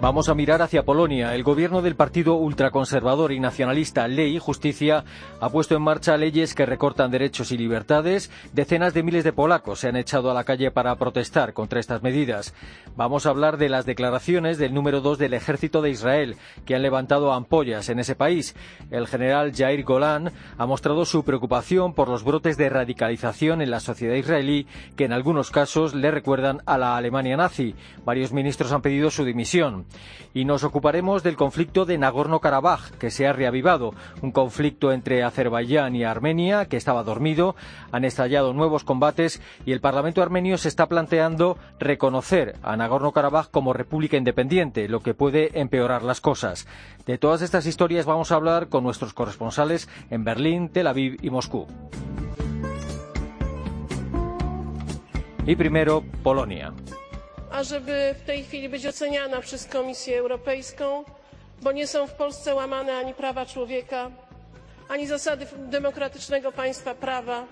Vamos a mirar hacia Polonia. El gobierno del partido ultraconservador y nacionalista Ley y Justicia ha puesto en marcha leyes que recortan derechos y libertades. Decenas de miles de polacos se han echado a la calle para protestar contra estas medidas. Vamos a hablar de las declaraciones del número dos del ejército de Israel, que han levantado ampollas en ese país. El general Jair Golan ha mostrado su preocupación por los brotes de radicalización en la sociedad israelí, que en algunos casos le recuerdan a la Alemania nazi. Varios ministros han pedido su dimisión. Y nos ocuparemos del conflicto de Nagorno-Karabaj, que se ha reavivado. Un conflicto entre Azerbaiyán y Armenia, que estaba dormido. Han estallado nuevos combates y el Parlamento armenio se está planteando reconocer a Nagorno-Karabaj como república independiente, lo que puede empeorar las cosas. De todas estas historias vamos a hablar con nuestros corresponsales en Berlín, Tel Aviv y Moscú. Y primero, Polonia. Ażeby w tej chwili być oceniana przez Komisję Europejską, bo nie są w Polsce łamane ani prawa człowieka, ani zasady demokratycznego państwa prawa,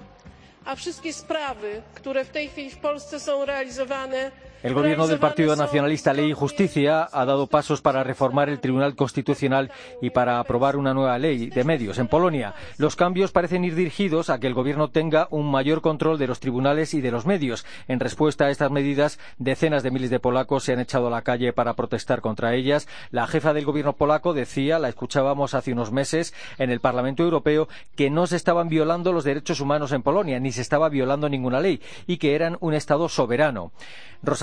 a wszystkie sprawy, które w tej chwili w Polsce są realizowane, El gobierno del Partido Nacionalista Ley y Justicia ha dado pasos para reformar el Tribunal Constitucional y para aprobar una nueva ley de medios en Polonia. Los cambios parecen ir dirigidos a que el gobierno tenga un mayor control de los tribunales y de los medios. En respuesta a estas medidas, decenas de miles de polacos se han echado a la calle para protestar contra ellas. La jefa del gobierno polaco decía, la escuchábamos hace unos meses en el Parlamento Europeo, que no se estaban violando los derechos humanos en Polonia, ni se estaba violando ninguna ley, y que eran un Estado soberano.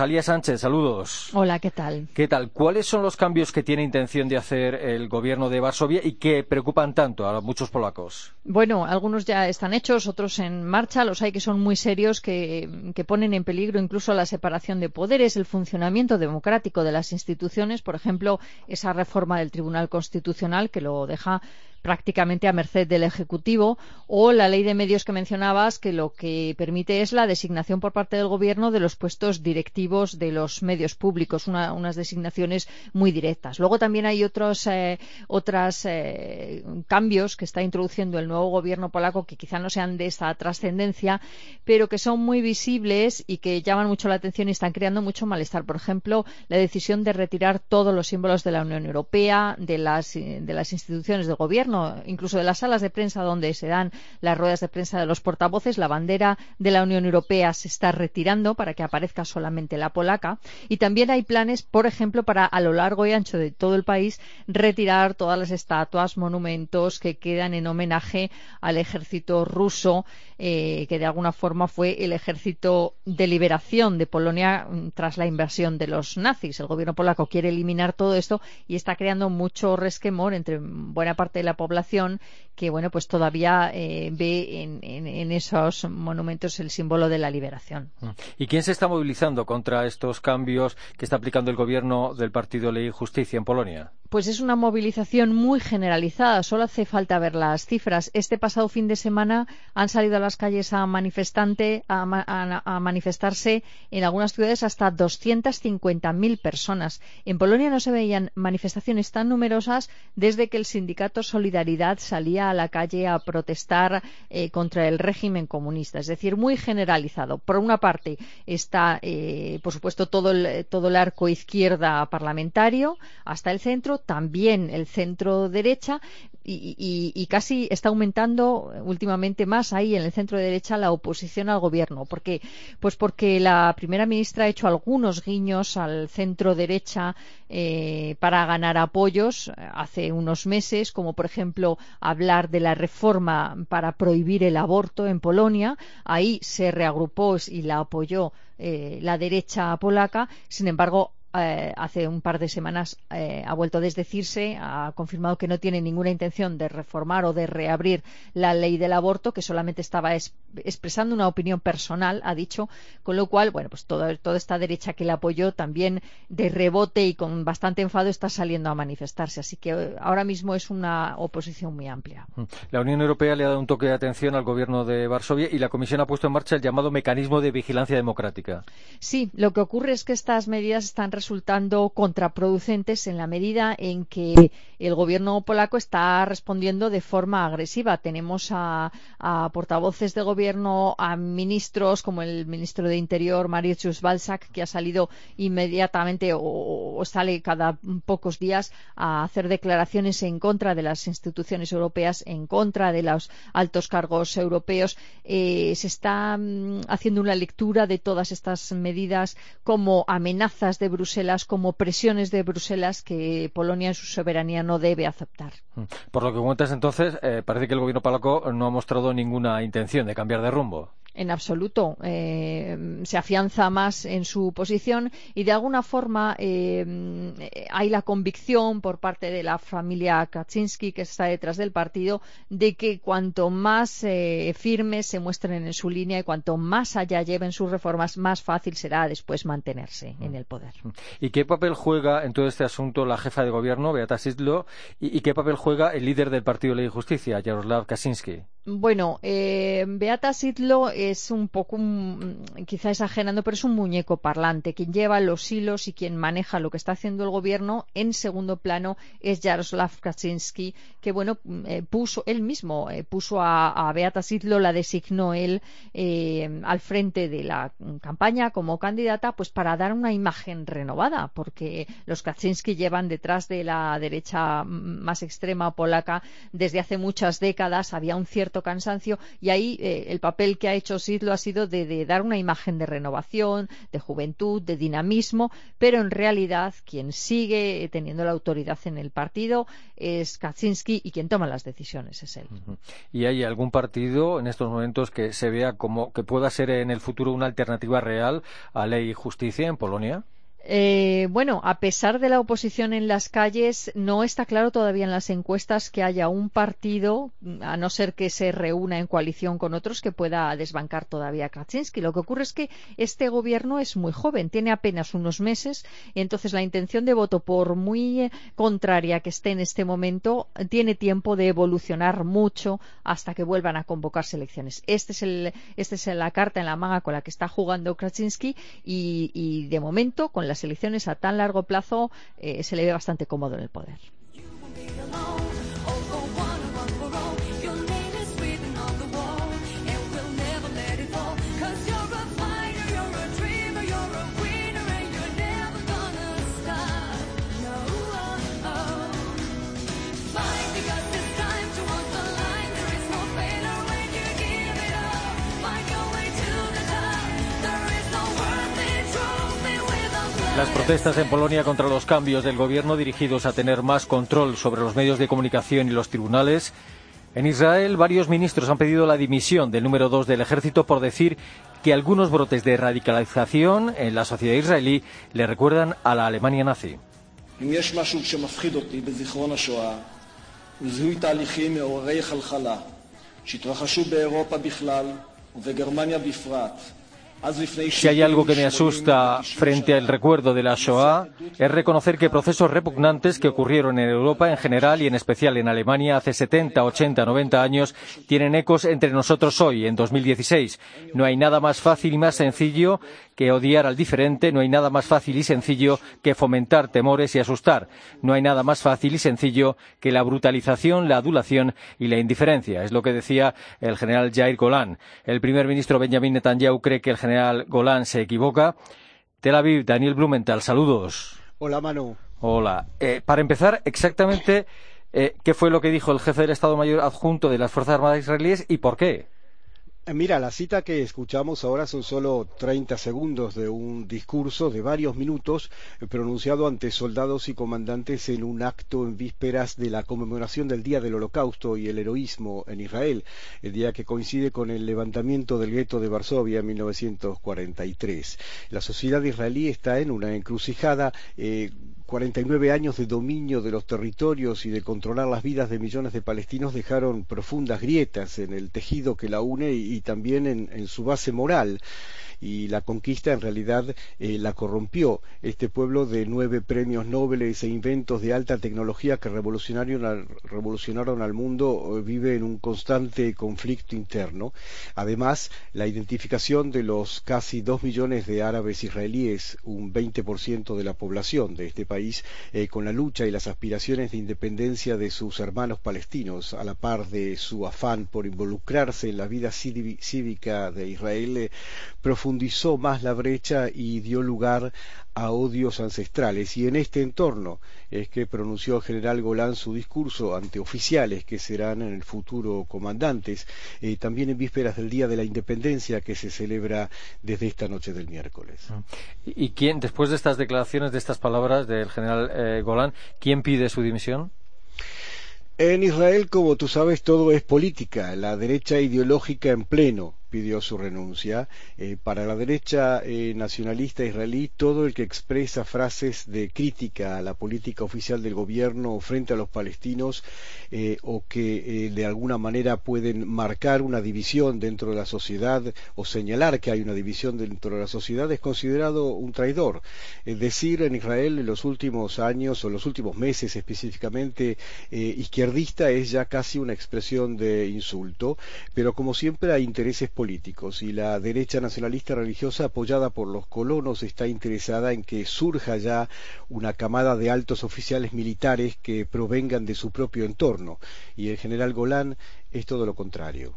Rosalía Sánchez, saludos. Hola, ¿qué tal? ¿Qué tal? ¿Cuáles son los cambios que tiene intención de hacer el gobierno de Varsovia y que preocupan tanto a muchos polacos? Bueno, algunos ya están hechos, otros en marcha. Los hay que son muy serios, que, que ponen en peligro incluso la separación de poderes, el funcionamiento democrático de las instituciones. Por ejemplo, esa reforma del Tribunal Constitucional que lo deja prácticamente a merced del Ejecutivo, o la ley de medios que mencionabas, que lo que permite es la designación por parte del Gobierno de los puestos directivos de los medios públicos, una, unas designaciones muy directas. Luego también hay otros eh, eh, cambios que está introduciendo el nuevo Gobierno polaco que quizá no sean de esta trascendencia, pero que son muy visibles y que llaman mucho la atención y están creando mucho malestar. Por ejemplo, la decisión de retirar todos los símbolos de la Unión Europea, de las, de las instituciones del Gobierno, incluso de las salas de prensa donde se dan las ruedas de prensa de los portavoces, la bandera de la Unión Europea se está retirando para que aparezca solamente la polaca. Y también hay planes, por ejemplo, para a lo largo y ancho de todo el país retirar todas las estatuas, monumentos que quedan en homenaje al ejército ruso, eh, que de alguna forma fue el ejército de liberación de Polonia mm, tras la invasión de los nazis. El gobierno polaco quiere eliminar todo esto y está creando mucho resquemor entre buena parte de la población población que bueno pues todavía eh, ve en, en, esos monumentos el símbolo de la liberación. Mm. ¿Y quién se está movilizando contra estos cambios que está aplicando el gobierno del Partido Ley y Justicia en Polonia? Pues es una movilización muy generalizada. Solo hace falta ver las cifras. Este pasado fin de semana han salido a las calles a, a manifestarse en algunas ciudades hasta 250.000 personas. En Polonia no se veían manifestaciones tan numerosas desde que el sindicato Solidaridad salía a la calle a protestar eh, contra el régimen comunista. Es decir, muy generalizado. Por una parte está, eh, por supuesto, todo el, todo el arco izquierda parlamentario hasta el centro también el centro derecha y, y, casi está aumentando últimamente más ahí en el centro derecha la oposición al gobierno. ¿Por qué? Pues porque la primera ministra ha hecho algunos guiños al centro derecha eh, para ganar apoyos hace unos meses, como por ejemplo hablar de la reforma para prohibir el aborto en Polonia. Ahí se reagrupó y la apoyó eh, la derecha polaca. Sin embargo, eh, hace un par de semanas eh, ha vuelto a desdecirse, ha confirmado que no tiene ninguna intención de reformar o de reabrir la ley del aborto, que solamente estaba es, expresando una opinión personal, ha dicho, con lo cual, bueno, pues todo, toda esta derecha que le apoyó también de rebote y con bastante enfado está saliendo a manifestarse. Así que eh, ahora mismo es una oposición muy amplia. Mm. La Unión Europea le ha dado un toque de atención al gobierno de Varsovia y la Comisión ha puesto en marcha el llamado mecanismo de vigilancia democrática. Sí, lo que ocurre es que estas medidas están resultando contraproducentes en la medida en que el gobierno polaco está respondiendo de forma agresiva. Tenemos a, portavoces de gobierno, a ministros como el ministro de Interior, Mariusz Balzak, que ha salido inmediatamente o, sale cada pocos días a hacer declaraciones en contra de las instituciones europeas, en contra de los altos cargos europeos. Eh, se está mm, haciendo una lectura de todas estas medidas como amenazas de Bruselas, como presiones de Bruselas que Polonia en su soberanía no debe aceptar. Mm. Por lo que cuentas entonces, eh, parece que el gobierno polaco no ha mostrado ninguna intención de cambiar de rumbo en absoluto. Eh, se afianza más en su posición y de alguna forma eh, hay la convicción por parte de la familia Kaczynski que está detrás del partido de que cuanto más eh, firmes se muestren en su línea y cuanto más allá lleven sus reformas, más fácil será después mantenerse en el poder. ¿Y qué papel juega en todo este asunto la jefa de gobierno, Beata Sidlo, y, qué papel juega el líder del Partido Ley y Justicia, Jaroslav Kaczynski? Bueno, Beata Sidlo es un poco, quizá exagerando, pero es un muñeco parlante. Quien lleva los hilos y quien maneja lo que está haciendo el gobierno en segundo plano es Jaroslav Kaczynski, que bueno, eh, puso él mismo, eh, puso a, Beata Sidlo, la designó él eh, al frente de la campaña como candidata, pues para dar una imagen renovada, porque los Kaczynski llevan detrás de la derecha más extrema polaca desde hace muchas décadas, había un cierto cansancio y ahí el papel que ha hecho lo ha sido de, dar una imagen de renovación, de juventud, de dinamismo, pero en realidad quien sigue teniendo la autoridad en el partido es Kaczynski y quien toma las decisiones es él. ¿Y hay algún partido en estos momentos que se vea como que pueda ser en el futuro una alternativa real a ley y justicia en Polonia? Eh, bueno, a pesar de la oposición en las calles, no está claro todavía en las encuestas que haya un partido, a no ser que se reúna en coalición con otros, que pueda desbancar todavía a Krasinski. Lo que ocurre es que este gobierno es muy joven, tiene apenas unos meses, y entonces la intención de voto, por muy eh, contraria que esté en este momento, tiene tiempo de evolucionar mucho hasta que vuelvan a convocarse elecciones. Esta es, el, este es la carta en la manga con la que está jugando Krasinski y, y de momento, con la las elecciones a tan largo plazo eh, se le ve bastante cómodo en el poder. Las protestas en Polonia contra los cambios del gobierno dirigidos a tener más control sobre los medios de comunicación y los tribunales. En Israel, varios ministros han pedido la dimisión del número dos del ejército por decir que algunos brotes de radicalización en la sociedad israelí le recuerdan a la Alemania nazi. Si hay algo que me asusta frente al recuerdo de la Shoah, es reconocer que procesos repugnantes que ocurrieron en Europa en general y en especial en Alemania hace 70, 80, 90 años tienen ecos entre nosotros hoy, en 2016. No hay nada más fácil y más sencillo que odiar al diferente, no hay nada más fácil y sencillo que fomentar temores y asustar. No hay nada más fácil y sencillo que la brutalización, la adulación y la indiferencia. Es lo que decía el general Jair Golan. El primer ministro Benjamin Netanyahu cree que el general general Golán se equivoca. Tel Aviv, Daniel Blumenthal, saludos. Hola, Manu. Hola. Eh, para empezar, exactamente, eh, ¿qué fue lo que dijo el jefe del Estado Mayor adjunto de las Fuerzas Armadas israelíes y por qué? Eh, mira, la cita que escuchamos ahora son solo 30 segundos de un discurso de varios minutos eh, pronunciado ante soldados y comandantes en un acto en vísperas de la conmemoración del Día del Holocausto y el heroísmo en Israel, el día que coincide con el levantamiento del gueto de Varsovia en 1943. La sociedad israelí está en una encrucijada. Eh, 49 años de dominio de los territorios y de controlar las vidas de millones de palestinos dejaron profundas grietas en el tejido que la une y, también en su base moral y la conquista en realidad eh, la corrompió. Este pueblo de nueve premios Nobel e inventos de alta tecnología que revolucionaron, revolucionaron al mundo eh, vive en un constante conflicto interno. Además, la identificación de los casi dos millones de árabes israelíes, un 20% de la población de este país, eh, con la lucha y las aspiraciones de independencia de sus hermanos palestinos, a la par de su afán por involucrarse en la vida cívica de Israel, profundizó más la brecha y dio lugar a odios ancestrales. Y en este entorno es que pronunció el general Golán su discurso ante oficiales que serán en el futuro comandantes, eh, también en vísperas del Día de la Independencia que se celebra desde esta noche del miércoles. ¿Y quién, después de estas declaraciones, de estas palabras del general eh, Golán, quién pide su dimisión? En Israel, como tú sabes, todo es política, la derecha ideológica en pleno pidió su renuncia. Eh, para la derecha eh, nacionalista israelí, todo el que expresa frases de crítica a la política oficial del gobierno frente a los palestinos eh, o que de alguna manera pueden marcar una división dentro de la sociedad o señalar que hay una división dentro de la sociedad es considerado un traidor. Es decir, en Israel en los últimos años o los últimos meses específicamente izquierdista es ya casi una expresión de insulto, pero como siempre hay intereses políticos políticos y la derecha nacionalista religiosa apoyada por los colonos está interesada en que surja ya una camada de altos oficiales militares que provengan de su propio entorno y el general Golán es todo lo contrario.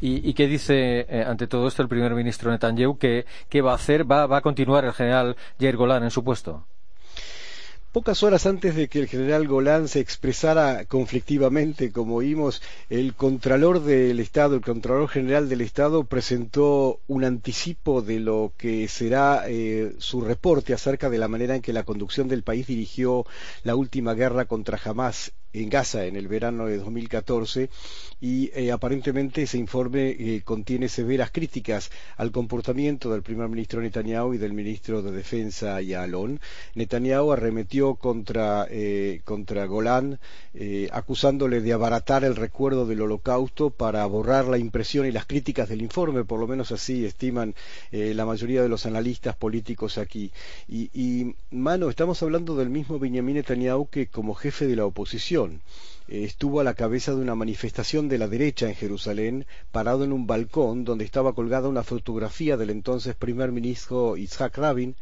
¿Y, qué dice eh, ante todo esto el primer ministro Netanyahu? ¿Qué, va a hacer? ¿Va, ¿Va, a continuar el general Jair Golán en su puesto? Pocas horas antes de que el general Golán se expresara conflictivamente, como vimos, el Contralor del Estado, el Contralor General del Estado, presentó un anticipo de lo que será eh, su reporte acerca de la manera en que la conducción del país dirigió la última guerra contra Hamas en Gaza en el verano de 2014 y eh, aparentemente ese informe eh, contiene severas críticas al comportamiento del primer ministro Netanyahu y del ministro de Defensa Yalon. Netanyahu arremetió contra, eh, contra Golán acusándole de abaratar el recuerdo del holocausto para borrar la impresión y las críticas del informe, por lo menos así estiman la mayoría de los analistas políticos aquí. Y, y, mano, estamos hablando del mismo Benjamin Netanyahu que como jefe de la oposición eh, estuvo a la cabeza de una manifestación de la derecha en Jerusalén, parado en un balcón donde estaba colgada una fotografía del entonces primer ministro Isaac Rabin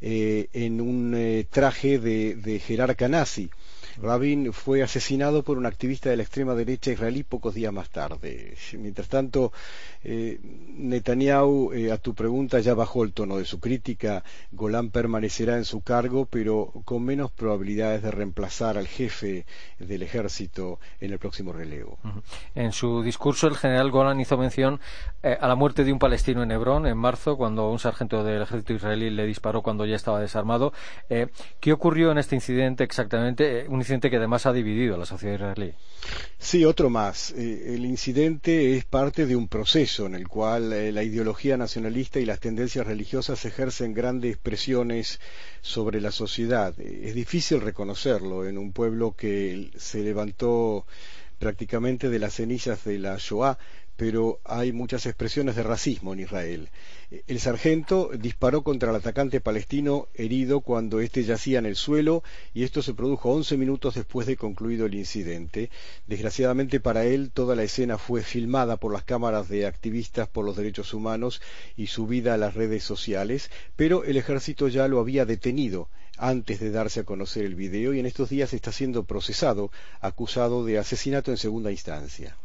eh, en un eh, traje de, de jerarca nazi. Rabin fue asesinado por un activista de la extrema derecha israelí pocos días más tarde. Mientras tanto, eh, Netanyahu, eh, a tu pregunta, ya bajó el tono de su crítica. Golán permanecerá en su cargo, pero con menos probabilidades de reemplazar al jefe del ejército en el próximo relevo. En su discurso, el general Golán hizo mención eh, a la muerte de un palestino en Hebrón en marzo, cuando un sargento del ejército israelí le disparó cuando ya estaba desarmado. ¿Qué ocurrió en este incidente exactamente? Incidente que además ha dividido a la sociedad israelí. Sí, otro más. Eh, el incidente es parte de un proceso en el cual eh, la ideología nacionalista y las tendencias religiosas ejercen grandes presiones sobre la sociedad. Es difícil reconocerlo en un pueblo que se levantó prácticamente de las cenizas de la Shoah, pero hay muchas expresiones de racismo en Israel. El sargento disparó contra el atacante palestino herido cuando éste yacía en el suelo y esto se produjo 11 minutos después de concluido el incidente. Desgraciadamente para él toda la escena fue filmada por las cámaras de activistas por los derechos humanos y subida a las redes sociales, pero el ejército ya lo había detenido antes de darse a conocer el video y en estos días está siendo procesado, acusado de asesinato en segunda instancia.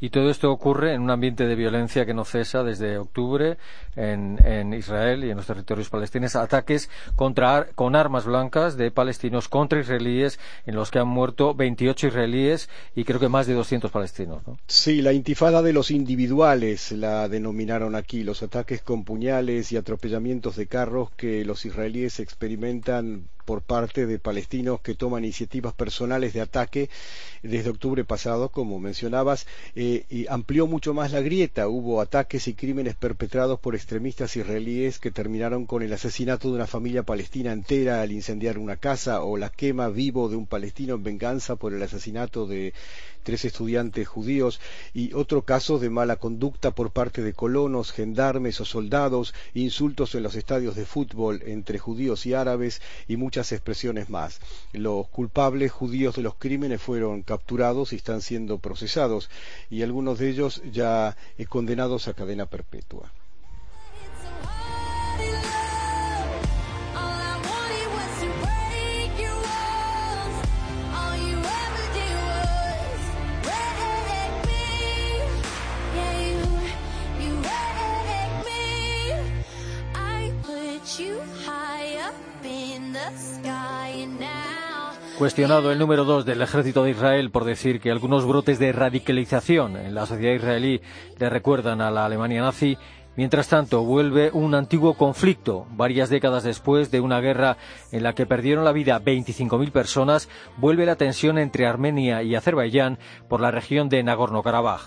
Y todo esto ocurre en un ambiente de violencia que no cesa desde octubre en, Israel y en los territorios palestinos, ataques contra, con armas blancas de palestinos contra israelíes en los que han muerto 28 israelíes y creo que más de 200 palestinos. Sí, la intifada de los individuales la denominaron aquí, los ataques con puñales y atropellamientos de carros que los israelíes experimentan por parte de palestinos que toman iniciativas personales de ataque desde octubre pasado, como mencionabas, eh, y amplió mucho más la grieta. Hubo ataques y crímenes perpetrados por extremistas israelíes que terminaron con el asesinato de una familia palestina entera al incendiar una casa o la quema vivo de un palestino en venganza por el asesinato de tres estudiantes judíos y otro caso de mala conducta por parte de colonos, gendarmes o soldados, insultos en los estadios de fútbol entre judíos y árabes y muchas expresiones más. Los culpables judíos de los crímenes fueron capturados y están siendo procesados y algunos de ellos ya condenados a cadena perpetua. Cuestionado el número dos del ejército de Israel por decir que algunos brotes de radicalización en la sociedad israelí le recuerdan a la Alemania nazi, Mientras tanto, vuelve un antiguo conflicto. Varias décadas después de una guerra en la que perdieron la vida 25.000 personas, vuelve la tensión entre Armenia y Azerbaiyán por la región de Nagorno-Karabaj.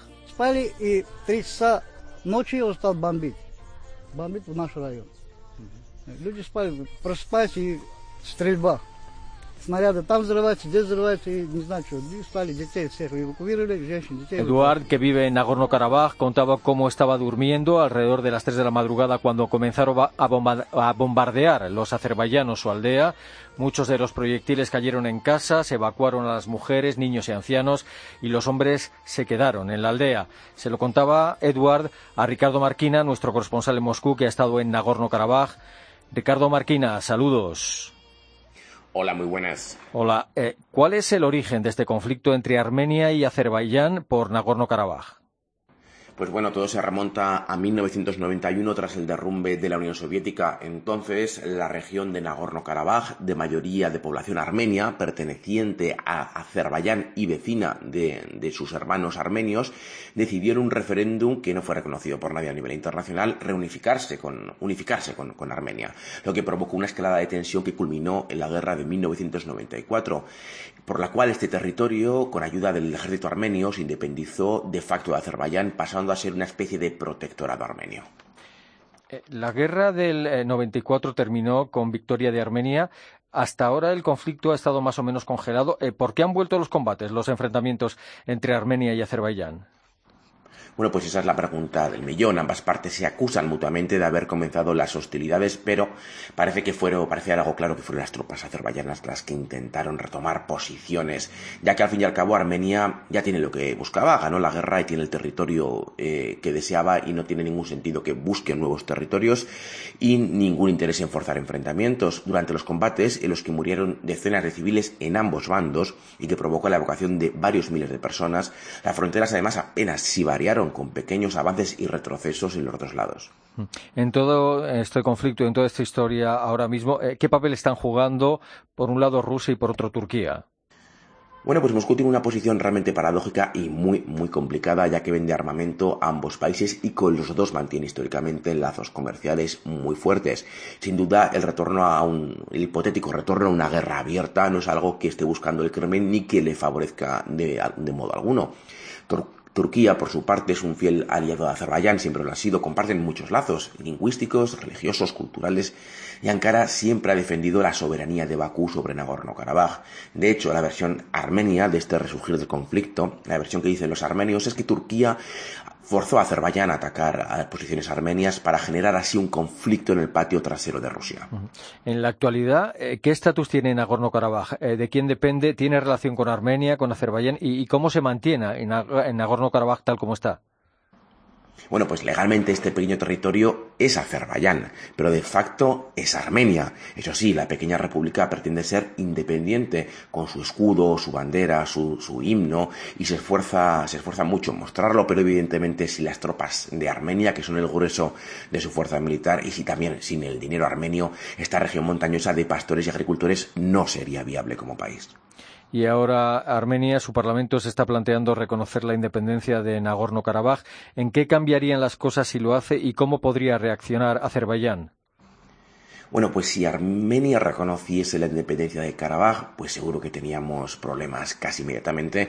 Eduard, que vive en Nagorno-Karabaj, contaba cómo estaba durmiendo alrededor de las 3 de la madrugada cuando comenzaron a bombardear los azerbaiyanos su aldea. Muchos de los proyectiles cayeron en casa, se evacuaron a las mujeres, niños y ancianos y los hombres se quedaron en la aldea. Se lo contaba Eduard a Ricardo Marquina, nuestro corresponsal en Moscú, que ha estado en Nagorno-Karabaj. Ricardo Marquina, saludos. Hola, muy buenas. Hola, eh, ¿cuál es el origen de este conflicto entre Armenia y Azerbaiyán por Nagorno-Karabaj? Pues bueno, todo se remonta a 1991 tras el derrumbe de la Unión Soviética. Entonces, la región de Nagorno-Karabaj, de mayoría de población armenia, perteneciente a Azerbaiyán y vecina de, sus hermanos armenios, decidió en un referéndum que no fue reconocido por nadie a nivel internacional reunificarse con, unificarse con, con Armenia, lo que provocó una escalada de tensión que culminó en la guerra de 1994, por la cual este territorio, con ayuda del ejército armenio, se independizó de facto de Azerbaiyán, pasando a ser una especie de protectorado armenio. Eh, la guerra del 94 eh, terminó con victoria de Armenia. Hasta ahora el conflicto ha estado más o menos congelado. Eh, ¿Por qué han vuelto los combates, los enfrentamientos entre Armenia y Azerbaiyán? Bueno, pues esa es la pregunta del millón. Ambas partes se acusan mutuamente de haber comenzado las hostilidades, pero parece que fueron, parece algo claro que fueron las tropas azerbaiyanas las que intentaron retomar posiciones, ya que al fin y al cabo Armenia ya tiene lo que buscaba, ganó la guerra y tiene el territorio eh, que deseaba y no tiene ningún sentido que busque nuevos territorios y ningún interés en forzar enfrentamientos. Durante los combates en los que murieron decenas de civiles en ambos bandos y que provocó la evacuación de varios miles de personas, las fronteras además apenas si variaron con pequeños avances y retrocesos en los dos lados. En todo este conflicto, en toda esta historia ahora mismo, eh, ¿qué papel están jugando por un lado Rusia y por otro Turquía? Bueno, pues Moscú tiene una posición realmente paradójica y muy, muy complicada, ya que vende armamento a ambos países y con los dos mantiene históricamente lazos comerciales muy fuertes. Sin duda, el retorno a un, el hipotético retorno a una guerra abierta no es algo que esté buscando el Kremlin ni que le favorezca de, de modo alguno. Turquía, por su parte, es un fiel aliado de Azerbaiyán, siempre lo ha sido, comparten muchos lazos lingüísticos, religiosos, culturales, y Ankara siempre ha defendido la soberanía de Bakú sobre Nagorno-Karabaj. De hecho, la versión armenia de este resurgir del conflicto, la versión que dicen los armenios, es que Turquía forzó a Azerbaiyán a atacar a posiciones armenias para generar así un conflicto en el patio trasero de Rusia. En la actualidad, eh, ¿qué estatus tiene Nagorno-Karabaj? Eh, ¿De quién depende? ¿Tiene relación con Armenia, con Azerbaiyán? ¿Y, cómo se mantiene en Nagorno-Karabaj tal como está? Bueno, pues legalmente este pequeño territorio es Azerbaiyán, pero de facto es Armenia. Eso sí, la pequeña república pretende ser independiente, con su escudo, su bandera, su, himno, y se esfuerza, se esfuerza mucho en mostrarlo, pero evidentemente si las tropas de Armenia, que son el grueso de su fuerza militar, y si también sin el dinero armenio, esta región montañosa de pastores y agricultores no sería viable como país y ahora Armenia, su parlamento se está planteando reconocer la independencia de Nagorno-Karabaj. ¿En qué cambiarían las cosas si lo hace y cómo podría reaccionar Azerbaiyán? Bueno, pues si Armenia reconociese la independencia de Karabaj, pues seguro que teníamos problemas casi inmediatamente,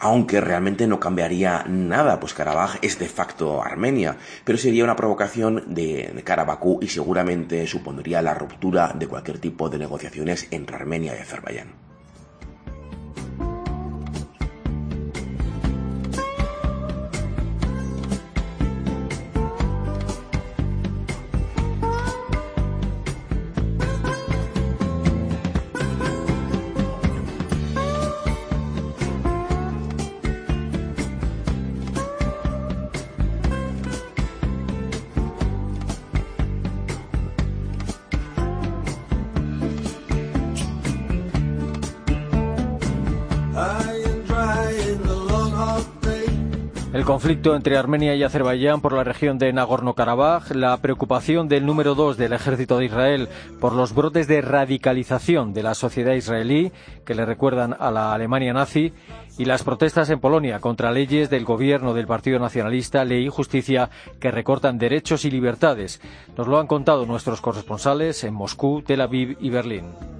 aunque realmente no cambiaría nada, pues Karabaj es de facto Armenia, pero sería una provocación de, cara y seguramente supondría la ruptura de cualquier tipo de negociaciones entre Armenia y Azerbaiyán. Conflicto entre Armenia y Azerbaiyán por la región de Nagorno-Karabaj, la preocupación del número dos del ejército de Israel por los brotes de radicalización de la sociedad israelí que le recuerdan a la Alemania nazi y las protestas en Polonia contra leyes del gobierno del Partido Nacionalista, Ley y Justicia que recortan derechos y libertades. Nos lo han contado nuestros corresponsales en Moscú, Tel Aviv y Berlín.